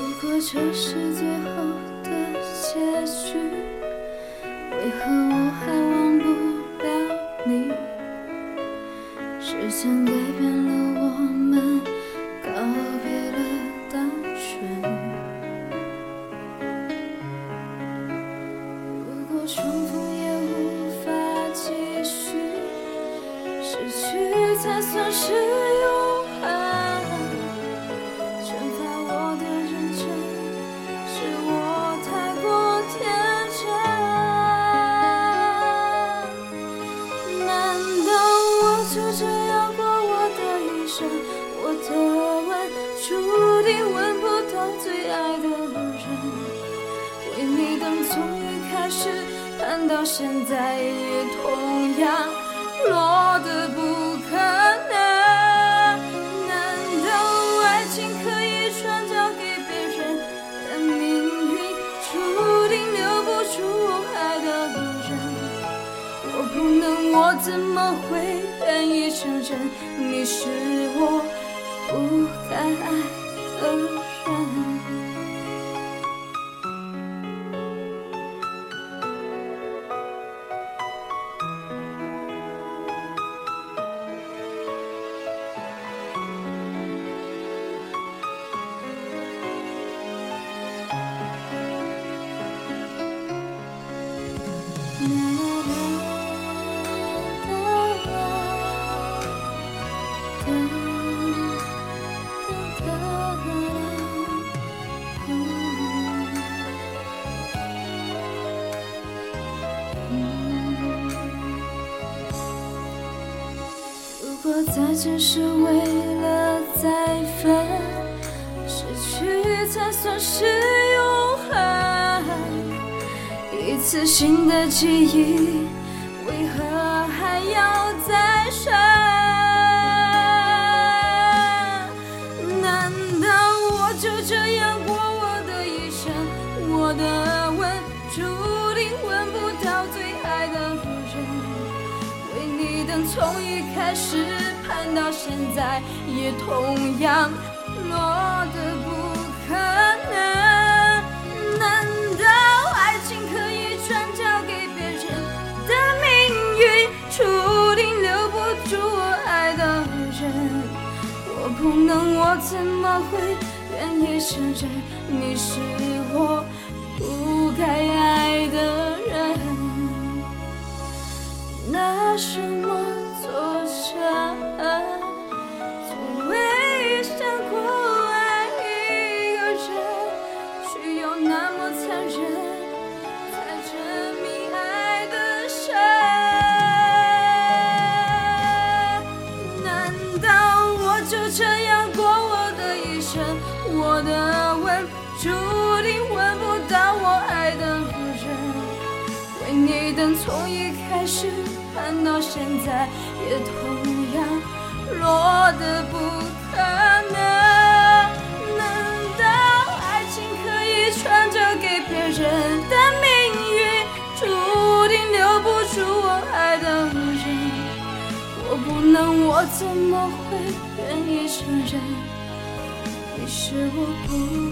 如果这是最后的结局，为何我还忘不了你？时间改变了我们，告别了单纯。如果重逢也无法继续，失去才算是永最爱的人。为你等从一开始盼到现在，也同样落得不可能。难道爱情可以转交给别人？但命运注定留不住我爱的人。我不能，我怎么会愿意承认你是我不该爱再见是为了再分，失去才算是永恒。一次新的记忆，为何还要再生？难道我就这样过我的一生？我的吻注定吻不到最爱的人。从一开始盼到现在，也同样落得不可能。难道爱情可以转交给别人？的命运注定留不住我爱的人。我不能，我怎么会愿意承认你是我不该爱的人？拿什么的吻注定吻不到我爱的人。为你等从一开始盼到现在，也同样落得不可能。难道爱情可以传交给别人？但命运注定留不住我爱的人。我不能，我怎么会愿意承认其实我不